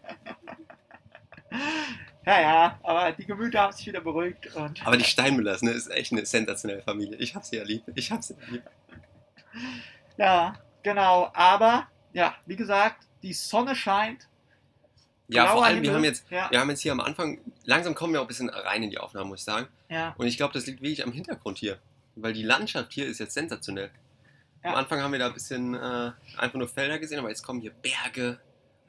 Ja, ja, aber die Gemüter haben sich wieder beruhigt Aber die Steinmüllers, ne, ist echt eine sensationelle Familie. Ich hab sie ja lieb. Ich hab sie lieb. Ja, Genau, aber ja, wie gesagt, die Sonne scheint. Ja, vor allem, wir haben, jetzt, Ja, wir haben jetzt hier am Anfang, langsam kommen wir auch ein bisschen rein in die Aufnahmen, muss ich sagen. ja, Und ich glaube, das liegt wirklich am Hintergrund hier. Weil die Landschaft hier ist jetzt sensationell. Ja. Am Anfang haben wir da ein bisschen äh, einfach nur Felder gesehen, aber jetzt kommen hier Berge,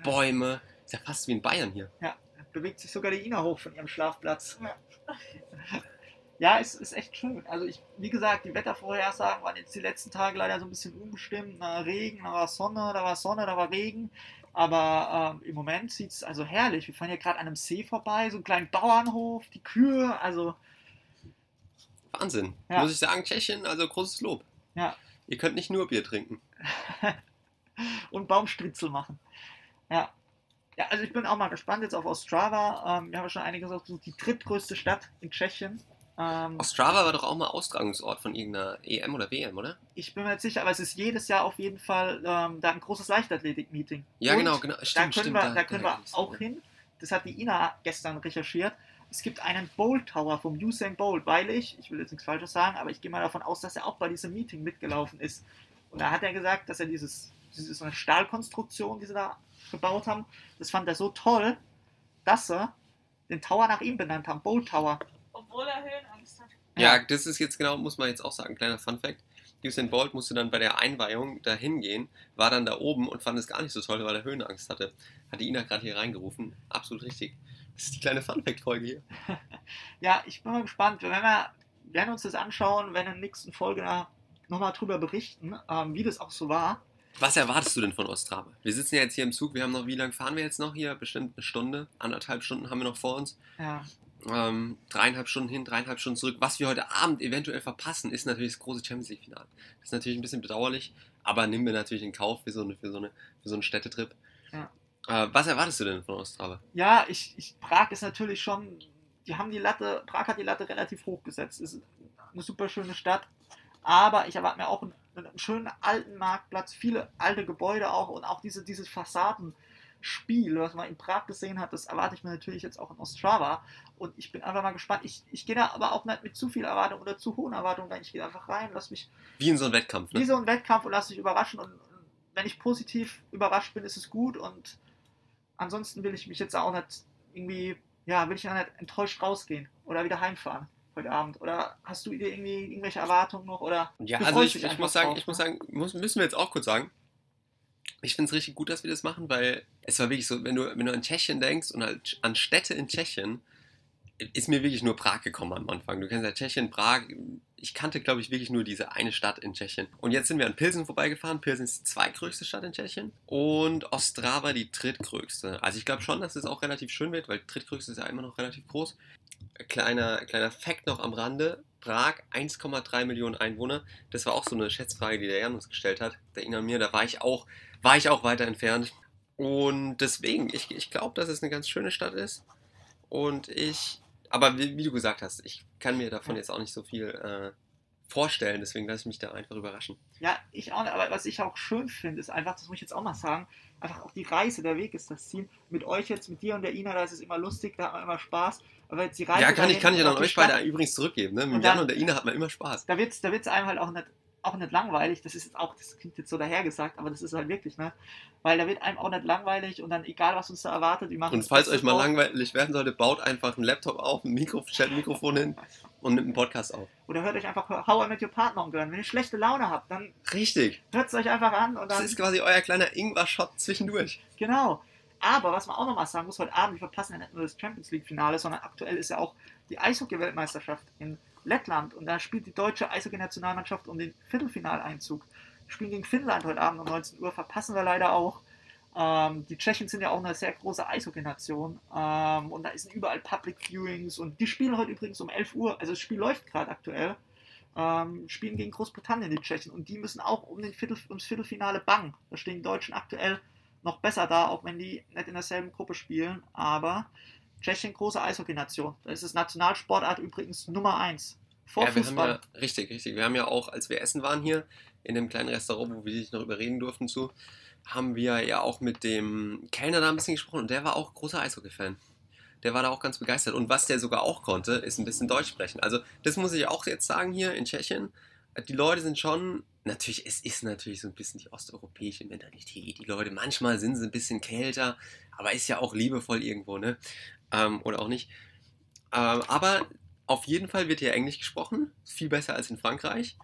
Bäume. Ist ja fast wie in Bayern hier. ja. Bewegt sich sogar die Ina hoch von ihrem Schlafplatz. Ja. Ja, es ist echt schön. Also ich, wie gesagt, die Wettervorhersagen waren jetzt die letzten Tage leider so ein bisschen unbestimmt. Na, Regen, da war Sonne, da war Sonne, da war Regen. Aber ähm, im Moment sieht es also herrlich. Wir fahren hier gerade an einem See vorbei, so einen kleinen Bauernhof, die Kühe, also Wahnsinn. Ja. Muss ich sagen, Tschechien, also großes Lob. Ja. Ihr könnt nicht nur Bier trinken. und Baumstritzel machen. Ja. Ja, also ich bin auch mal gespannt jetzt auf Ostrava. Ähm, wir haben ja schon einige gesagt, die drittgrößte Stadt in Tschechien. Ähm, Ostrava war doch auch mal Austragungsort von irgendeiner EM oder WM, oder? ich bin mir jetzt sicher, aber es ist jedes Jahr auf jeden Fall ähm, da ein großes Leichtathletik-Meeting. Ja, Und genau, genau. Da Stimmt, können stimmt. wir, da können wir da- auch hin. Das hat die Ina gestern recherchiert. Es gibt einen Bolt Tower vom Usain Bolt, weil ich, ich will jetzt nichts Falsches sagen, aber ich gehe mal davon aus, dass er auch bei diesem Meeting mitgelaufen ist. Und da hat er gesagt, dass er dieses, diese so eine Stahlkonstruktion, die sie da gebaut haben, das fand er so toll, dass sie den Tower nach ihm benannt haben, Bolt Tower. Obwohl er Höhenangst hat. Ja, das ist jetzt genau, muss man jetzt auch sagen, kleiner Funfact. Usain Bolt musste dann bei der Einweihung da hingehen, war dann da oben und fand es gar nicht so toll, weil er Höhenangst hatte. Hat die Ina gerade hier reingerufen. Absolut richtig. Das ist die kleine Funfact-Folge hier. Ja, ich bin mal gespannt. Wir werden, wir werden uns das anschauen, wenn in der nächsten Folge da nochmal drüber berichten, ähm, wie das auch so war. Was erwartest du denn von Ostrava? Wir sitzen ja jetzt hier im Zug, wir haben noch, wie lange fahren wir jetzt noch hier? Bestimmt eine Stunde, anderthalb Stunden haben wir noch vor uns. Ja, Ähm, dreieinhalb Stunden hin, dreieinhalb Stunden zurück. Was wir heute Abend eventuell verpassen, ist natürlich das große Champions League-Finale. Das ist natürlich ein bisschen bedauerlich, aber nehmen wir natürlich in Kauf für so, eine, für so, eine, für so einen Städtetrip. Ja. Äh, was erwartest du denn von Ostrava? ja ich, ich, Prag ist natürlich schon, die haben die Latte, Prag hat die Latte relativ hoch gesetzt. Ist eine super schöne Stadt, aber ich erwarte mir auch einen, einen schönen alten Marktplatz, viele alte Gebäude auch und auch diese, dieses Fassadenspiel, was man in Prag gesehen hat, das erwarte ich mir natürlich jetzt auch in Ostrava. Und ich bin einfach mal gespannt. Ich, ich gehe da aber auch nicht mit zu viel Erwartung oder zu hohen Erwartungen rein. Ich gehe einfach rein, lass mich Wie in so einem Wettkampf, wie ne? so ein Wettkampf und lass dich überraschen. Und wenn ich positiv überrascht bin, ist es gut. Und ansonsten will ich mich jetzt auch nicht irgendwie, ja, will ich auch nicht enttäuscht rausgehen oder wieder heimfahren heute Abend. Oder hast du dir irgendwie irgendwelche Erwartungen noch? Oder Ja, also ich, ich muss sagen, drauf, ich muss ne? sagen, muss, müssen wir jetzt auch kurz sagen, ich finde es richtig gut, dass wir das machen, weil es war wirklich so, wenn du, wenn du an Tschechien denkst und halt an Städte in Tschechien, ist mir wirklich nur Prag gekommen am Anfang. Du kennst ja Tschechien, Prag. Ich kannte, glaube ich, wirklich nur diese eine Stadt in Tschechien. Und jetzt sind wir an Pilsen vorbeigefahren. Pilsen ist die zweitgrößte Stadt in Tschechien. Und Ostrava die drittgrößte. Also ich glaube schon, dass es auch relativ schön wird, weil drittgrößte ist ja immer noch relativ groß. Kleiner, kleiner Fact noch am Rande. Prag, 1,3 Millionen Einwohner. Das war auch so eine Schätzfrage, die der Jan uns gestellt hat. Der Ina mir, da war ich auch, war ich auch weiter entfernt. Und deswegen, ich, ich glaube, dass es eine ganz schöne Stadt ist. Und ich, aber wie, wie du gesagt hast, ich kann mir davon jetzt auch nicht so viel äh, vorstellen, deswegen lasse ich mich da einfach überraschen. Ja, ich auch aber was ich auch schön finde, ist einfach, das muss ich jetzt auch mal sagen, einfach auch die Reise, der Weg ist das Ziel. Mit euch jetzt, mit dir und der Ina, da ist es immer lustig, da hat man immer Spaß. Aber jetzt die Reise. ja, kann ich, kann ich dann euch beide übrigens zurückgeben. Ne? Mit Und Jan dann- und der Ina hat man immer Spaß. Da wird es da wird's einem halt auch nicht, auch nicht langweilig. Das ist jetzt auch, das klingt jetzt so dahergesagt, aber das ist halt wirklich, ne? Weil da wird einem auch nicht langweilig und dann egal, was uns da erwartet, wir machen Und das falls euch mal draus. langweilig werden sollte, baut einfach einen Laptop auf, ein Mikro, stellt ein Mikrofon hin und nimmt einen Podcast auf. Oder hört euch einfach How I Met Your Partner an. Wenn ihr schlechte Laune habt, dann Richtig. hört es euch einfach an und Das dann. ist quasi euer kleiner Ingwer-Shot zwischendurch. Genau. Aber was man auch nochmal sagen muss, heute Abend, wir verpassen ja nicht nur das Champions League-Finale, sondern aktuell ist ja auch die Eishockey-Weltmeisterschaft in Lettland. Und da spielt die deutsche Eishockey-Nationalmannschaft um den Viertelfinaleinzug. Spielen gegen Finnland heute Abend um 19 Uhr, verpassen wir leider auch. Ähm, die Tschechen sind ja auch eine sehr große Eishockey-Nation. Ähm, und da sind überall Public Viewings. Und die spielen heute übrigens um 11 Uhr, also das Spiel läuft gerade aktuell. Ähm, spielen gegen Großbritannien die Tschechen. Und die müssen auch um den Viertel, ums Viertelfinale bangen. Da stehen die Deutschen aktuell noch besser da, auch wenn die nicht in derselben Gruppe spielen. Aber Tschechien, große Eishockey-Nation. Da ist es Nationalsportart übrigens Nummer 1. Vor ja, Fußball. ja, richtig, richtig. Wir haben ja auch, als wir essen waren hier, in dem kleinen Restaurant, wo wir dich noch überreden durften zu, haben wir ja auch mit dem Kellner da ein bisschen gesprochen und der war auch großer Eishockey-Fan. Der war da auch ganz begeistert. Und was der sogar auch konnte, ist ein bisschen Deutsch sprechen. Also, das muss ich auch jetzt sagen hier in Tschechien. Die Leute sind schon natürlich, es ist natürlich so ein bisschen die osteuropäische Mentalität. Die Leute, manchmal sind sie ein bisschen kälter, aber ist ja auch liebevoll irgendwo, ne? Ähm, oder auch nicht. Ähm, aber auf jeden Fall wird hier Englisch gesprochen, viel besser als in Frankreich.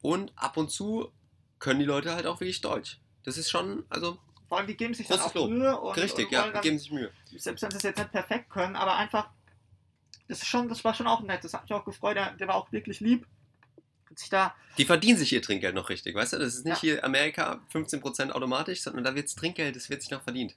Und ab und zu können die Leute halt auch wirklich Deutsch. Das ist schon, also Vor allem, die geben sich dann auch Lob. Mühe und, richtig, und ja, dann, geben sich Mühe. selbst wenn sie es jetzt nicht perfekt können, aber einfach, das ist schon, das war schon auch nett. Das hat mich auch gefreut. Der, der war auch wirklich lieb. Hat sich da, Die verdienen sich ihr Trinkgeld noch richtig, weißt du? Das ist nicht Ja. hier Amerika 15% automatisch, sondern da wird's Trinkgeld, das wird sich noch verdient.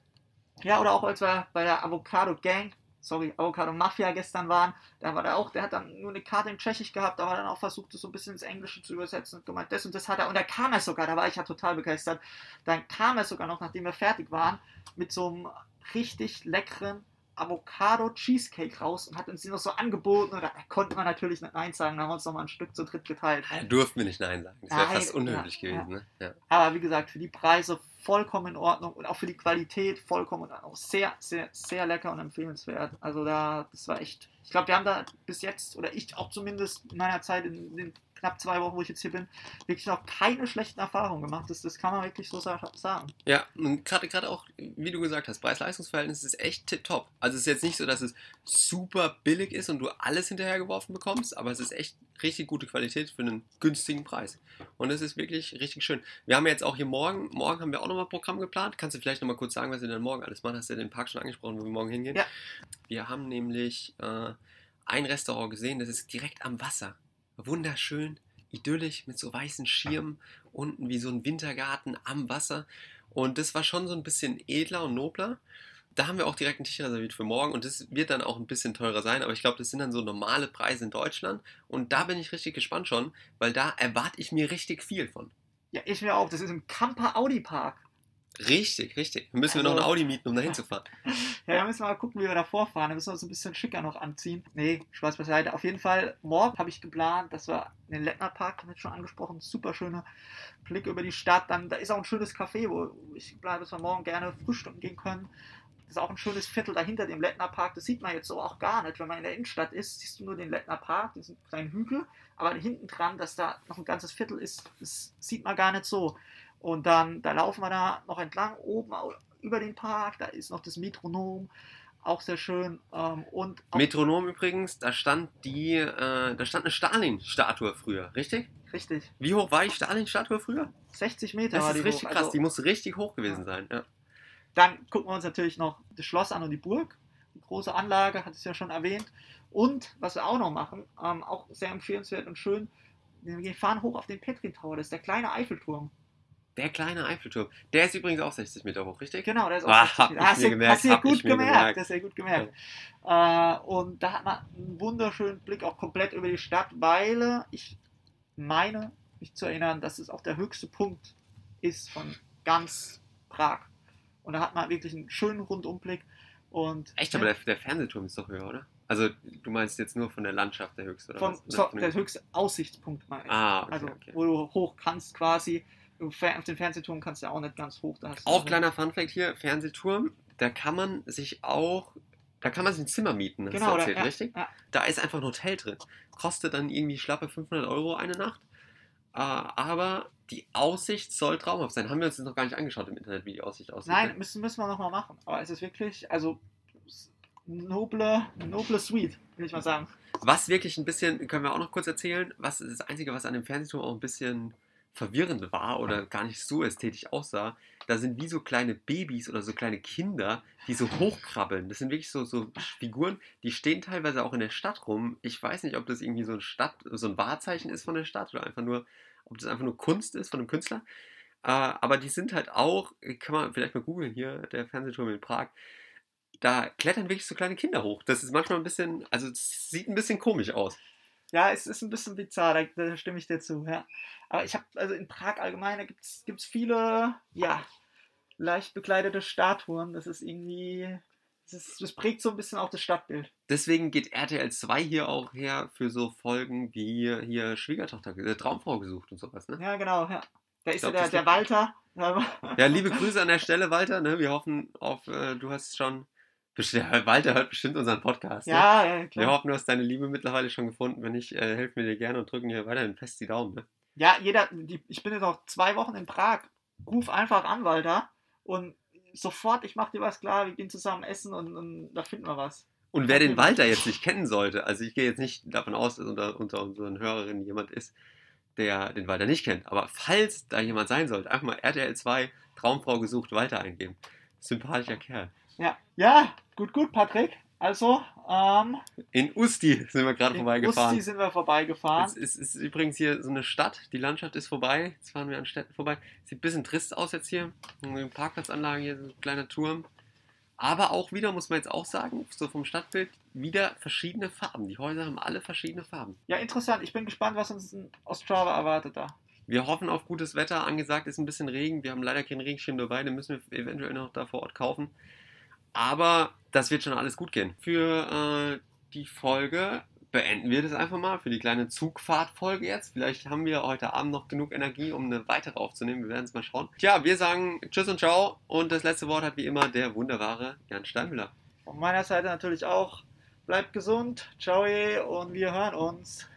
ja, oder auch als wir bei der Avocado Gang, sorry, Avocado Mafia gestern waren, da war der auch, der hat dann nur eine Karte in Tschechisch gehabt, war dann auch versucht, das so ein bisschen ins Englische zu übersetzen und gemeint, das und das hat er, und da kam er sogar, da war ich ja total begeistert, dann kam er sogar noch, nachdem wir fertig waren, mit so einem richtig leckeren Avocado Cheesecake raus und hat uns den noch so angeboten und da konnte man natürlich nicht Nein sagen, da haben wir uns noch mal ein Stück zu dritt geteilt. Da durften wir nicht Nein sagen. Das wäre fast unhöflich ja, gewesen, ne? Ja. Aber wie gesagt, für die Preise vollkommen in Ordnung und auch für die Qualität vollkommen in Ordnung. Sehr, sehr, sehr lecker und empfehlenswert. Also da, das war echt. Ich glaube, wir haben da bis jetzt, oder ich auch zumindest in meiner Zeit, in den knapp zwei Wochen, wo ich jetzt hier bin, wirklich noch keine schlechten Erfahrungen gemacht. Das, das kann man wirklich so sa- sagen. Ja, und gerade gerade auch, wie du gesagt hast, Preis-Leistungs-Verhältnis ist echt tipptopp. Also es ist jetzt nicht so, dass es super billig ist und du alles hinterhergeworfen bekommst, aber es ist echt richtig gute Qualität für einen günstigen Preis. Und es ist wirklich richtig schön. Wir haben jetzt auch hier morgen, morgen haben wir auch nochmal Programm geplant. Kannst du vielleicht nochmal kurz sagen, was wir denn morgen alles machen? Hast du den Park schon angesprochen, wo wir morgen hingehen? Ja. Wir haben nämlich äh, ein Restaurant gesehen, das ist direkt am Wasser. Wunderschön, idyllisch mit so weißen Schirmen, unten wie so ein Wintergarten am Wasser. Und das war schon so ein bisschen edler und nobler. Da haben wir auch direkt einen Tisch reserviert für morgen und das wird dann auch ein bisschen teurer sein, aber ich glaube, das sind dann so normale Preise in Deutschland und da bin ich richtig gespannt schon, weil da erwarte ich mir richtig viel von. Ja, ich mir auch. Das ist im Camper Audi Park. Richtig, richtig. Dann müssen wir noch Also- ein Audi mieten, um da hinzufahren. Ja, da müssen wir mal gucken, wie wir da vorfahren. Da müssen wir uns ein bisschen schicker noch anziehen. Nee, Spaß beiseite. Auf jeden Fall, morgen habe ich geplant, dass wir in den Lettner Park, haben wir schon angesprochen, super schöner Blick über die Stadt. Dann, da ist auch ein schönes Café, wo ich bleibe, dass wir morgen gerne frühstücken gehen können. Das ist auch ein schönes Viertel dahinter dem Lettner Park. Das sieht man jetzt so auch gar nicht. Wenn man in der Innenstadt ist, siehst du nur den Lettner Park, diesen kleinen Hügel. Aber hinten dran, dass da noch ein ganzes Viertel ist, das sieht man gar nicht so. Und dann, da laufen wir da noch entlang, oben über den Park. Da ist noch das Metronom, auch sehr schön. Ähm, und Metronom übrigens, da stand die, äh, da stand eine Stalin-Statue früher, richtig? richtig, Wie hoch war die Stalin-Statue früher? 60 Meter Das ist die richtig hoch. krass, Also, die muss richtig hoch gewesen sein. Ja. Dann gucken wir uns natürlich noch das Schloss an und die Burg. Die große Anlage, hat es ja schon erwähnt. Und was wir auch noch machen, ähm, auch sehr empfehlenswert und schön, wir fahren hoch auf den Petrin Tower, das ist der kleine Eiffelturm. Der kleine Eiffelturm, der ist übrigens auch 60 Meter hoch, richtig? Genau, der ist auch Ah, 60 hab Meter. Hast du gemerkt, hast du gut gemerkt, ist ja gut gemerkt. Äh, und da hat man einen wunderschönen Blick auch komplett über die Stadt, weil ich meine, mich zu erinnern, dass es auch der höchste Punkt ist von ganz Prag. Und da hat man wirklich einen schönen Rundumblick. Und Echt, aber der, der Fernsehturm ist doch höher, oder? Also, du meinst jetzt nur von der Landschaft der höchste, oder von, was? so, der höchste Aussichtspunkt ich. ah, okay, also, okay. wo du hoch kannst quasi. Auf den Fernsehturm kannst du ja auch nicht ganz hoch. Da Auch kleiner Funfact hier, Fernsehturm, da kann man sich auch, da kann man sich ein Zimmer mieten, hast Genau, du da, erzählt, ja, richtig? ja. Da ist einfach ein Hotel drin. Kostet dann irgendwie schlappe 500 Euro eine Nacht. Äh, aber die Aussicht soll traumhaft sein. Haben wir uns das noch gar nicht angeschaut im Internet, wie die Aussicht aussieht. Nein, ne? müssen, müssen wir nochmal machen. Aber es ist wirklich, also noble, noble Suite, will ich mal sagen. Was wirklich ein bisschen, können wir auch noch kurz erzählen, was ist das Einzige, was an dem Fernsehturm auch ein bisschen verwirrend war oder gar nicht so ästhetisch aussah, da sind wie so kleine Babys oder so kleine Kinder, die so hochkrabbeln. Das sind wirklich so, so Figuren, die stehen teilweise auch in der Stadt rum. Ich weiß nicht, ob das irgendwie so ein Stadt, so ein Wahrzeichen ist von der Stadt oder einfach nur, ob das einfach nur Kunst ist von einem Künstler. Äh, aber die sind halt auch, kann man vielleicht mal googeln hier, der Fernsehturm in Prag. Da klettern wirklich so kleine Kinder hoch. Das ist manchmal ein bisschen, also es sieht ein bisschen komisch aus. Ja, es ist ein bisschen bizarr, da, da stimme ich dir zu, ja. Aber ich habe, also in Prag allgemein, da gibt es viele, ja, leicht bekleidete Statuen. Das ist irgendwie, das, ist, das prägt so ein bisschen auch das Stadtbild. Deswegen geht RTL 2 hier auch her für so Folgen wie hier Schwiegertochter, äh, Traumfrau gesucht und sowas. Ne? Ja, genau, ja. Da ist glaub, ja der, der Walter. Ja, liebe Grüße an der Stelle, Walter. Ne? Wir hoffen auf, äh, du hast schon, Walter hört bestimmt unseren Podcast. Ne? Ja, ja, Wir klar. hoffen, du hast deine Liebe mittlerweile schon gefunden. Wenn nicht, äh, helfen wir dir gerne und drücken dir weiterhin fest die Daumen. Ne? Ja, jeder, die, ich bin jetzt auch zwei Wochen in Prag. Ruf einfach an, Walter. Und sofort, ich mach dir was klar, wir gehen zusammen essen und, und da finden wir was. Und wer den Walter jetzt nicht kennen sollte, also ich gehe jetzt nicht davon aus, dass unter, unter unseren Hörerinnen jemand ist, der den Walter nicht kennt. Aber falls da jemand sein sollte, einfach mal RTL 2 Traumfrau gesucht Walter eingeben. Sympathischer Kerl. Ja, ja, gut, gut, Patrick. Also, ähm, In Usti sind wir gerade in vorbeigefahren. Usti sind wir vorbeigefahren. Es ist, ist übrigens hier so eine Stadt, die Landschaft ist vorbei. Jetzt fahren wir an Städten vorbei. Sieht ein bisschen trist aus jetzt hier. Eine Parkplatzanlage hier, so ein kleiner Turm. Aber auch wieder, muss man jetzt auch sagen, so vom Stadtbild, wieder verschiedene Farben. Die Häuser haben alle verschiedene Farben. Ja, interessant. Ich bin gespannt, was uns in Ostrava erwartet da. Wir hoffen auf gutes Wetter. Angesagt ist ein bisschen Regen. Wir haben leider keinen Regenschirm dabei. Den müssen wir eventuell noch da vor Ort kaufen. Aber das wird schon alles gut gehen. Für äh, die Folge beenden wir das einfach mal. Für die kleine Zugfahrtfolge jetzt. Vielleicht haben wir heute Abend noch genug Energie, um eine weitere aufzunehmen. Wir werden es mal schauen. Tja, wir sagen Tschüss und Ciao. Und das letzte Wort hat wie immer der wunderbare Jan Steinmüller. Von meiner Seite natürlich auch. Bleibt gesund. Ciao und wir hören uns.